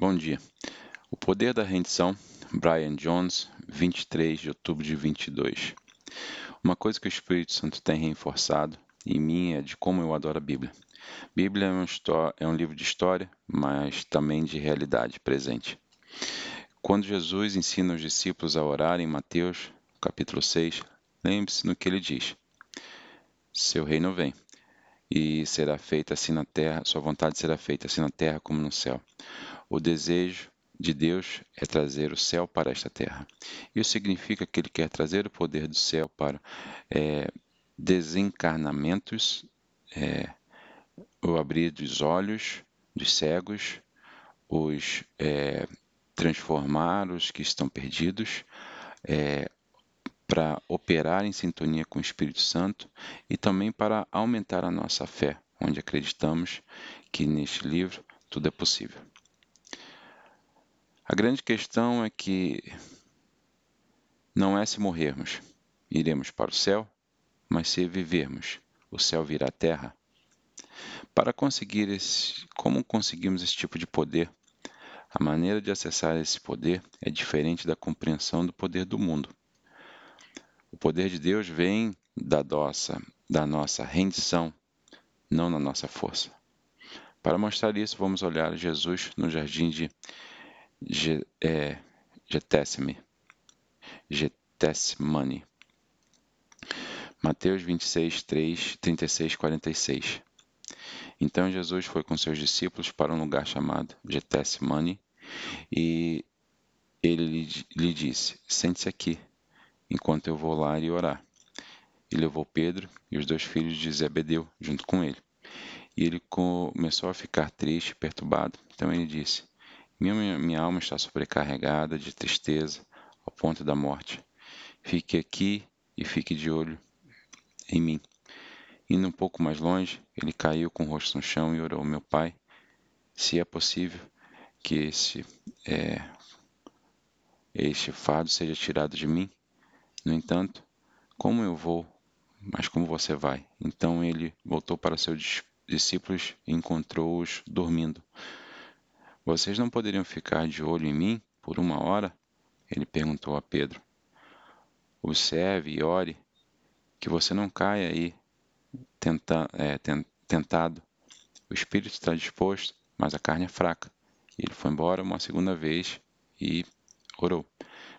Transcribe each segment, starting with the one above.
Bom dia. O Poder da Rendição, Brian Jones, 23 de outubro de 22. Uma coisa que o Espírito Santo tem reforçado em mim é de como eu adoro a Bíblia. Bíblia é um, é um livro de história, mas também de realidade presente. Quando Jesus ensina os discípulos a orar em Mateus, capítulo 6, lembre-se no que ele diz: Seu reino vem e será feita assim na terra, sua vontade será feita assim na terra como no céu. O desejo de Deus é trazer o céu para esta terra. Isso significa que ele quer trazer o poder do céu para é, desencarnamentos, é, o abrir dos olhos dos cegos, os é, transformar os que estão perdidos, é, para operar em sintonia com o Espírito Santo e também para aumentar a nossa fé, onde acreditamos que neste livro tudo é possível. A grande questão é que não é se morrermos, iremos para o céu, mas se vivermos, o céu virá à terra. Para conseguir esse, como conseguimos esse tipo de poder? A maneira de acessar esse poder é diferente da compreensão do poder do mundo. O poder de Deus vem da nossa, da nossa rendição, não na nossa força. Para mostrar isso, vamos olhar Jesus no jardim de é. Getessimane. Mateus 26, 3, 36, 46. Então Jesus foi com seus discípulos para um lugar chamado Getessimane e ele lhe, lhe disse: Sente-se aqui enquanto eu vou lá e orar. E levou Pedro e os dois filhos de Zebedeu junto com ele. E ele começou a ficar triste e perturbado. Então ele disse: minha, minha alma está sobrecarregada de tristeza ao ponto da morte. Fique aqui e fique de olho em mim. Indo um pouco mais longe, ele caiu com o rosto no chão e orou: Meu pai, se é possível que esse, é, este fado seja tirado de mim, no entanto, como eu vou, mas como você vai? Então ele voltou para seus discípulos e encontrou-os dormindo. Vocês não poderiam ficar de olho em mim por uma hora? Ele perguntou a Pedro. Observe e ore, que você não caia aí tenta, é, tentado. O espírito está disposto, mas a carne é fraca. Ele foi embora uma segunda vez e orou.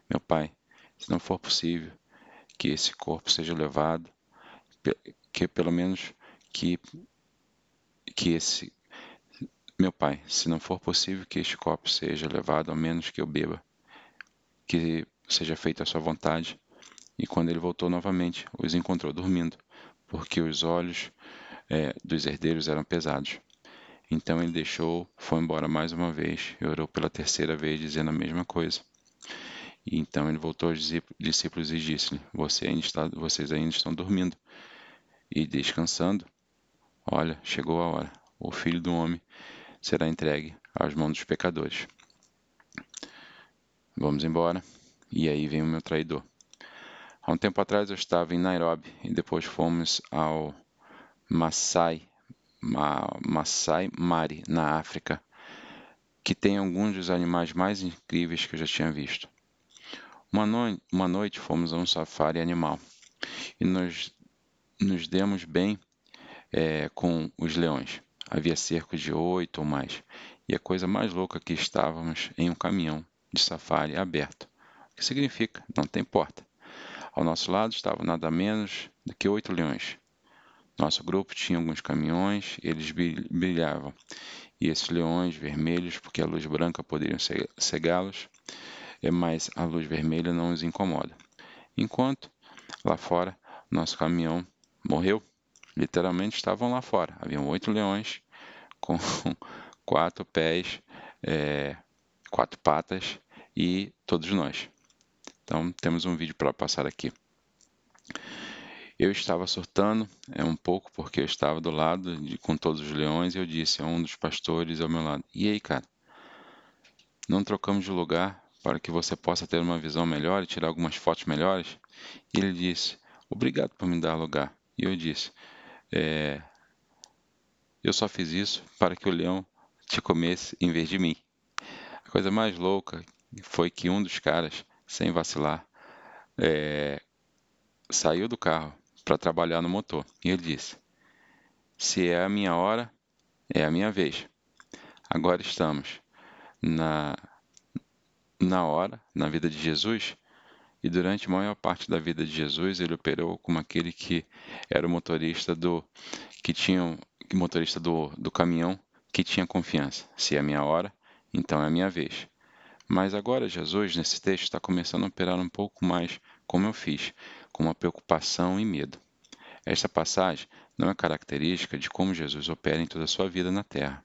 Meu pai, se não for possível que esse corpo seja levado, que pelo menos que, que esse. Meu pai, se não for possível que este copo seja levado, ao menos que eu beba, que seja feita a sua vontade. E quando ele voltou novamente, os encontrou dormindo, porque os olhos é, dos herdeiros eram pesados. Então ele deixou, foi embora mais uma vez e orou pela terceira vez, dizendo a mesma coisa. E então ele voltou aos discípulos e disse-lhe: Você Vocês ainda estão dormindo e descansando? Olha, chegou a hora. O filho do homem será entregue às mãos dos pecadores. Vamos embora. E aí vem o meu traidor. Há um tempo atrás eu estava em Nairobi e depois fomos ao Masai, Ma, Masai Mari, na África, que tem alguns dos animais mais incríveis que eu já tinha visto. Uma, no uma noite fomos a um safari animal e nos, nos demos bem é, com os leões. Havia cerca de oito ou mais, e a coisa mais louca que estávamos em um caminhão de safari aberto. O que significa? Não tem porta. Ao nosso lado estavam nada menos do que oito leões. Nosso grupo tinha alguns caminhões, eles brilhavam, e esses leões vermelhos, porque a luz branca poderia cegá-los, é mas a luz vermelha não os incomoda. Enquanto lá fora nosso caminhão morreu, literalmente estavam lá fora. Haviam oito leões com quatro pés, é, quatro patas e todos nós. Então temos um vídeo para passar aqui. Eu estava surtando é um pouco porque eu estava do lado de, com todos os leões e eu disse a um dos pastores ao meu lado: "E aí, cara? Não trocamos de lugar para que você possa ter uma visão melhor e tirar algumas fotos melhores? E ele disse: Obrigado por me dar lugar. E eu disse: é, Eu só fiz isso para que o leão te comesse em vez de mim. A coisa mais louca foi que um dos caras, sem vacilar, é, saiu do carro para trabalhar no motor. E ele disse: Se é a minha hora, é a minha vez. Agora estamos na, na hora, na vida de Jesus, e durante a maior parte da vida de Jesus ele operou como aquele que era o motorista do que tinha motorista do, do caminhão que tinha confiança. Se é a minha hora, então é a minha vez. Mas agora Jesus, nesse texto, está começando a operar um pouco mais como eu fiz, com uma preocupação e medo. Esta passagem não é característica de como Jesus opera em toda a sua vida na terra.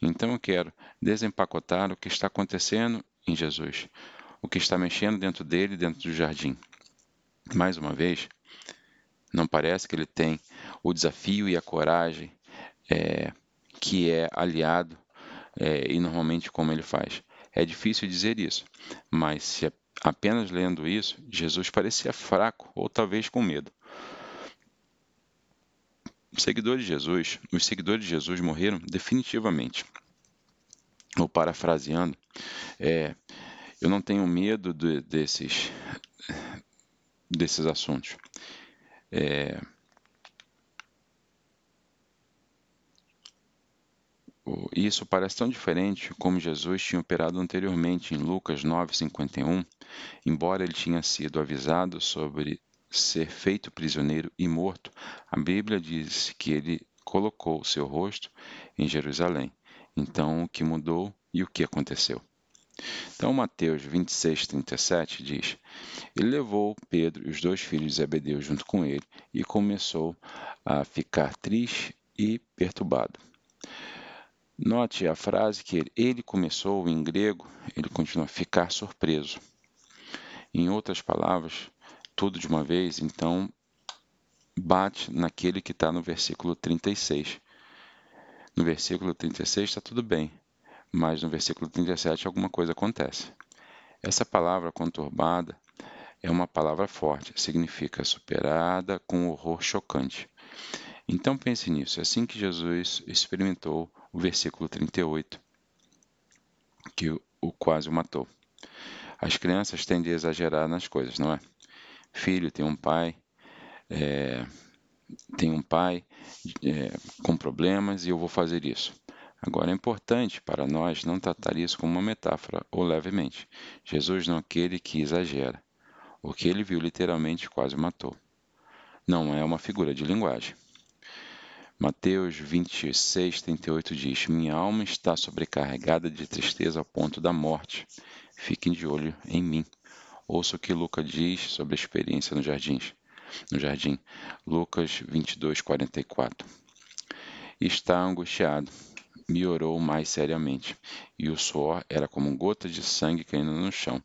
Então eu quero desempacotar o que está acontecendo em Jesus, o que está mexendo dentro dele, dentro do jardim. Mais uma vez, não parece que ele tem o desafio e a coragem é, que é aliado é, e normalmente como ele faz. É difícil dizer isso, mas se apenas lendo isso, Jesus parecia fraco ou talvez com medo. Os seguidores de Jesus, os seguidores de Jesus morreram definitivamente. Ou parafraseando, é, eu não tenho medo de, desses, desses assuntos. É, Isso parece tão diferente como Jesus tinha operado anteriormente em Lucas 9:51, embora ele tinha sido avisado sobre ser feito prisioneiro e morto. A Bíblia diz que ele colocou o seu rosto em Jerusalém. Então, o que mudou e o que aconteceu? Então, Mateus 26, 37 diz: Ele levou Pedro e os dois filhos de Zebedeu junto com ele e começou a ficar triste e perturbado. Note a frase que ele começou em grego, ele continua ficar surpreso. Em outras palavras, tudo de uma vez, então bate naquele que está no versículo 36. No versículo 36 está tudo bem, mas no versículo 37 alguma coisa acontece. Essa palavra conturbada é uma palavra forte, significa superada com horror chocante. Então pense nisso, é assim que Jesus experimentou o versículo 38, que o quase o matou. As crianças tendem a exagerar nas coisas, não é? Filho tem um pai, é, tem um pai é, com problemas e eu vou fazer isso. Agora é importante para nós não tratar isso como uma metáfora ou levemente. Jesus não é aquele que exagera. O que ele viu literalmente quase matou. Não é uma figura de linguagem. Mateus 26, 38 diz: Minha alma está sobrecarregada de tristeza ao ponto da morte. Fiquem de olho em mim. Ouça o que Lucas diz sobre a experiência no jardim. No jardim. Lucas 22, 44. Está angustiado. Me orou mais seriamente, e o suor era como gotas de sangue caindo no chão.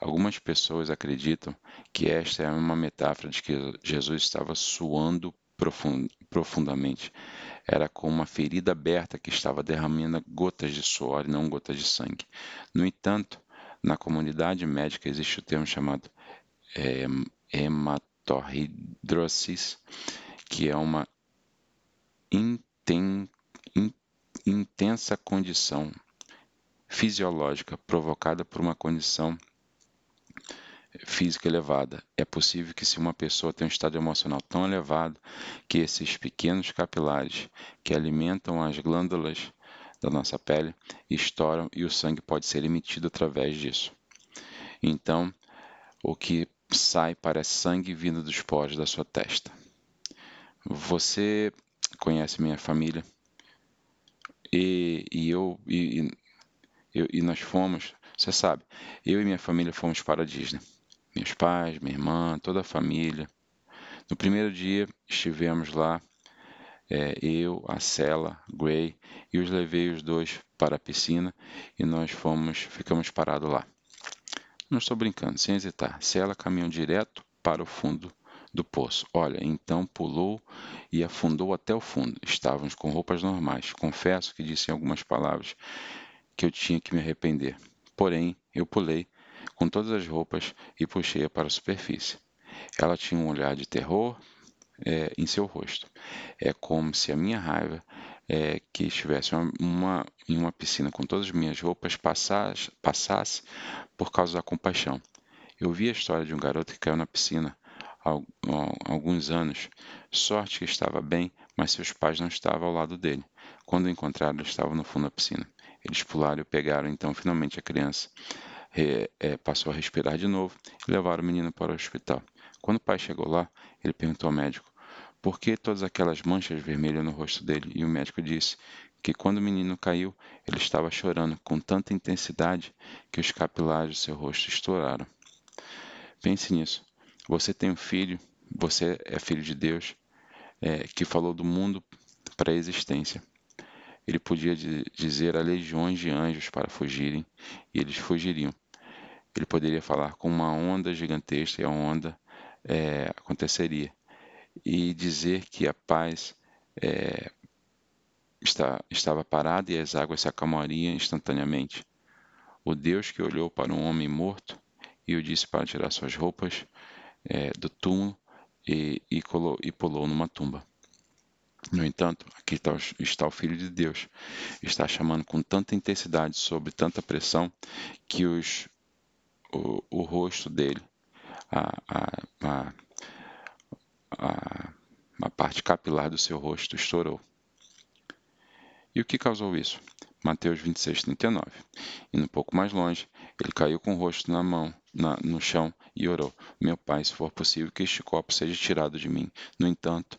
Algumas pessoas acreditam que esta é uma metáfora de que Jesus estava suando profundamente. Era como uma ferida aberta que estava derramando gotas de suor e não gotas de sangue. No entanto, na comunidade médica existe o termo chamado é, hematorridrosis, que é uma inten, in, intensa condição fisiológica provocada por uma condição física elevada. É possível que se uma pessoa tem um estado emocional tão elevado que esses pequenos capilares que alimentam as glândulas da nossa pele estouram e o sangue pode ser emitido através disso. Então, o que sai parece sangue vindo dos poros da sua testa. Você conhece minha família e, e eu e, e, e nós fomos, você sabe, eu e minha família fomos para a Disney meus pais, minha irmã, toda a família. No primeiro dia estivemos lá, é, eu, a Cela, Gray, e os levei os dois para a piscina e nós fomos, ficamos parados lá. Não estou brincando, sem hesitar. Cela caminhou direto para o fundo do poço. Olha, então pulou e afundou até o fundo. Estávamos com roupas normais. Confesso que disse em algumas palavras que eu tinha que me arrepender. Porém, eu pulei com todas as roupas e puxei-a para a superfície. Ela tinha um olhar de terror é, em seu rosto. É como se a minha raiva é, que estivesse uma, uma, em uma piscina com todas as minhas roupas passasse, passasse por causa da compaixão. Eu vi a história de um garoto que caiu na piscina há, há alguns anos. Sorte que estava bem, mas seus pais não estavam ao lado dele. Quando o encontraram, ele estava no fundo da piscina. Eles pularam e pegaram então finalmente a criança. É, passou a respirar de novo e levaram o menino para o hospital. Quando o pai chegou lá, ele perguntou ao médico por que todas aquelas manchas vermelhas no rosto dele, e o médico disse que quando o menino caiu, ele estava chorando com tanta intensidade que os capilares do seu rosto estouraram. Pense nisso. Você tem um filho, você é filho de Deus, é, que falou do mundo para a existência. Ele podia dizer a legiões de anjos para fugirem, e eles fugiriam. Ele poderia falar com uma onda gigantesca e a onda é, aconteceria. E dizer que a paz é, está, estava parada e as águas se acalmariam instantaneamente. O Deus que olhou para um homem morto e o disse para tirar suas roupas é, do túmulo e, e, colou, e pulou numa tumba. No entanto, aqui está, está, o Filho de Deus, está chamando com tanta intensidade, sob tanta pressão, que os, o, o rosto dele, a, a, a, a parte capilar do seu rosto estourou. E o que causou isso? Mateus 26, 39. Indo um pouco mais longe, ele caiu com o rosto na mão, na, no chão, e orou: Meu pai, se for possível, que este copo seja tirado de mim. No entanto,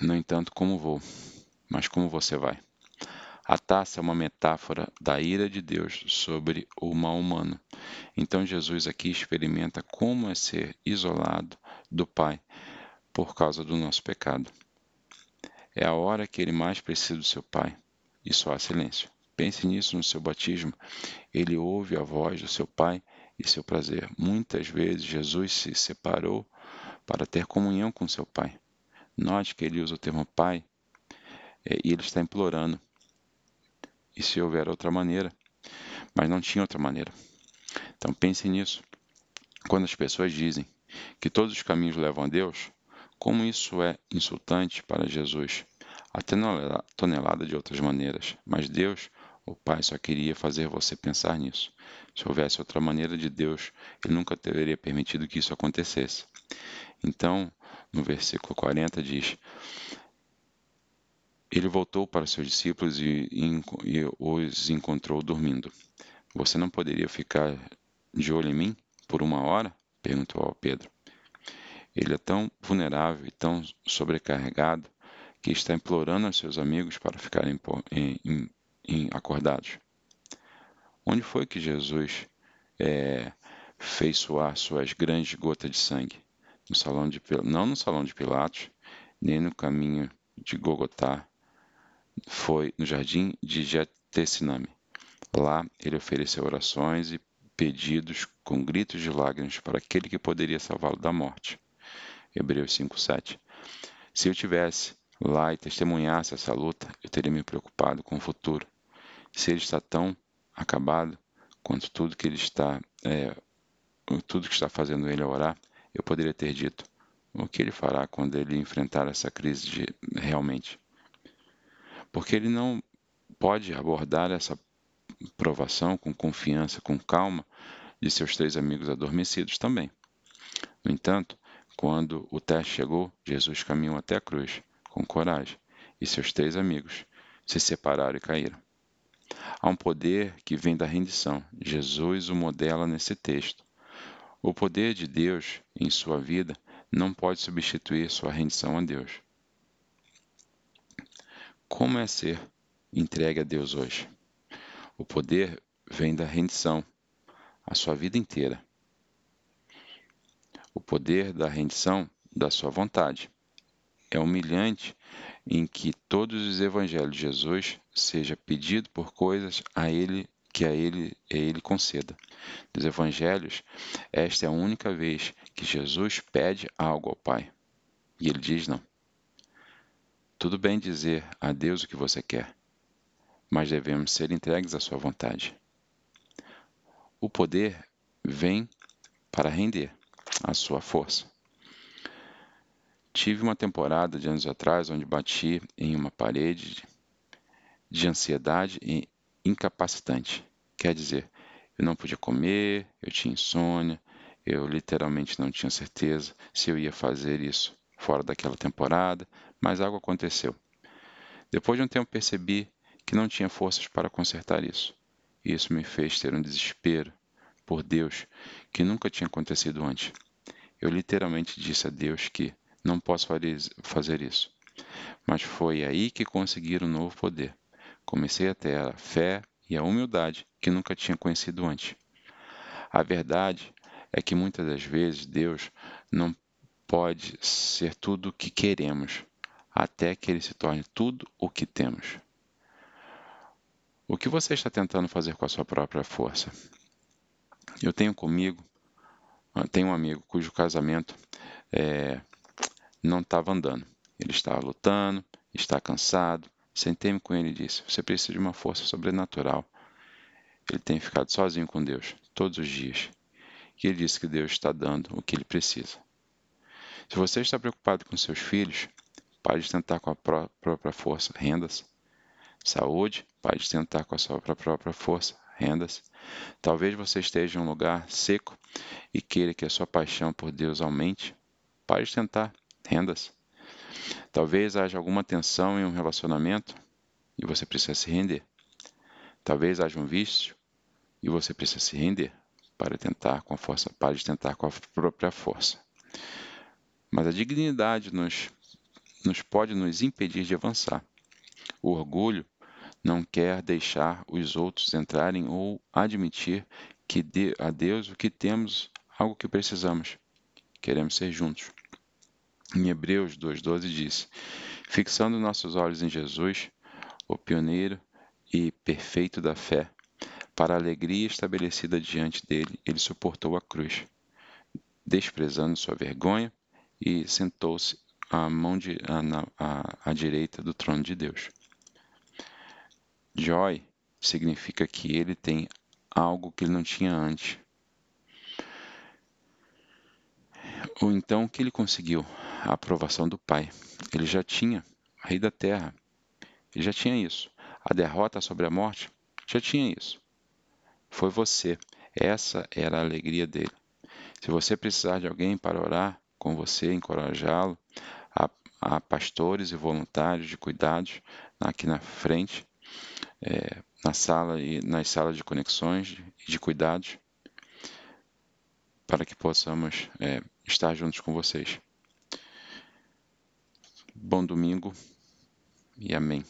no entanto, como vou? Mas como você vai? A taça é uma metáfora da ira de Deus sobre o mal humano. Então Jesus aqui experimenta como é ser isolado do Pai por causa do nosso pecado. É a hora que ele mais precisa do seu Pai e só há silêncio. Pense nisso no seu batismo. Ele ouve a voz do seu Pai e seu prazer. Muitas vezes Jesus se separou para ter comunhão com seu Pai. Note que ele usa o termo Pai é, e ele está implorando. E se houver outra maneira? Mas não tinha outra maneira. Então pense nisso. Quando as pessoas dizem que todos os caminhos levam a Deus, como isso é insultante para Jesus? A tonelada de outras maneiras, mas Deus, o Pai, só queria fazer você pensar nisso. Se houvesse outra maneira de Deus, Ele nunca teria permitido que isso acontecesse. Então, no versículo 40 diz: Ele voltou para seus discípulos e, e, os encontrou dormindo. Você não poderia ficar de olho em mim por uma hora? perguntou ao Pedro. Ele é tão vulnerável e tão sobrecarregado que está implorando aos seus amigos para ficarem em, em, em acordados. Onde foi que Jesus é, fez suar suas grandes gotas de sangue? No salão de, não no salão de Pilatos, nem no caminho de Gogotá, foi no jardim de Getessiname. Lá ele ofereceu orações e pedidos com gritos de lágrimas para aquele que poderia salvá-lo da morte. Hebreus 5:7. Se eu tivesse lá e testemunhasse essa luta, eu teria me preocupado com o futuro. Se ele está tão acabado quanto tudo que ele está, é, tudo que está fazendo ele orar, eu poderia ter dito: o que ele fará quando ele enfrentar essa crise de, realmente? Porque ele não pode abordar essa provação com confiança, com calma, de seus três amigos adormecidos também. No entanto, quando o teste chegou, Jesus caminhou até a cruz, com coragem, e seus três amigos se separaram e caíram. Há um poder que vem da rendição. Jesus o modela nesse texto. O poder de Deus em sua vida não pode substituir sua rendição a Deus. Como é ser entregue a Deus hoje? O poder vem da rendição, a sua vida inteira o poder da rendição da sua vontade. É humilhante em que todos os evangelhos de Jesus seja pedido por coisas a ele que a ele, a ele conceda. Nos evangelhos, esta é a única vez que Jesus pede algo ao Pai. E ele diz não. Tudo bem dizer a Deus o que você quer, mas devemos ser entregues à sua vontade. O poder vem para render a sua força. tive uma temporada de anos atrás onde bati em uma parede de ansiedade e incapacitante. Quer dizer, eu não podia comer, eu tinha insônia, eu literalmente não tinha certeza se eu ia fazer isso fora daquela temporada, mas algo aconteceu. Depois de um tempo percebi que não tinha forças para consertar isso. E isso me fez ter um desespero por Deus que nunca tinha acontecido antes. Eu literalmente disse a Deus que não posso fazer isso. Mas foi aí que consegui um novo poder. Comecei a ter a fé e a humildade que nunca tinha conhecido antes. A verdade é que muitas das vezes Deus não pode ser tudo o que queremos, até que ele se torne tudo o que temos. O que você está tentando fazer com a sua própria força? Eu tenho comigo, tenho um amigo cujo casamento é, não estava andando. Ele estava lutando, está cansado, Sentei-me com ele e disse: Você precisa de uma força sobrenatural. Ele tem ficado sozinho com Deus todos os dias. E ele disse que Deus está dando o que ele precisa. Se você está preocupado com seus filhos, pare de tentar com a pró própria força, rendas. Saúde, pare de tentar com a sua própria força, rendas. Talvez você esteja em um lugar seco e queira que a sua paixão por Deus aumente. Pare de tentar, rendas. Talvez haja alguma tensão em um relacionamento e você precisa se render. Talvez haja um vício e você precisa se render para tentar com a força, para de tentar com a própria força. Mas a dignidade nos, nos pode nos impedir de avançar. O orgulho não quer deixar os outros entrarem ou admitir que dê a Deus o que temos, algo que precisamos. Queremos ser juntos. Em Hebreus 2,12 diz: Fixando nossos olhos em Jesus, o pioneiro e perfeito da fé, para a alegria estabelecida diante dele, ele suportou a cruz, desprezando sua vergonha e sentou-se à mão de, à, à, à direita do trono de Deus. Joy significa que ele tem algo que ele não tinha antes. Ou então que ele conseguiu? a aprovação do Pai. Ele já tinha, Rei da Terra, ele já tinha isso. A derrota sobre a morte, já tinha isso. Foi você. Essa era a alegria dele. Se você precisar de alguém para orar com você, encorajá-lo, há, pastores e voluntários de cuidados aqui na frente, é, na sala e nas salas de conexões e de cuidados, para que possamos é, estar juntos com vocês. Bom domingo e amém.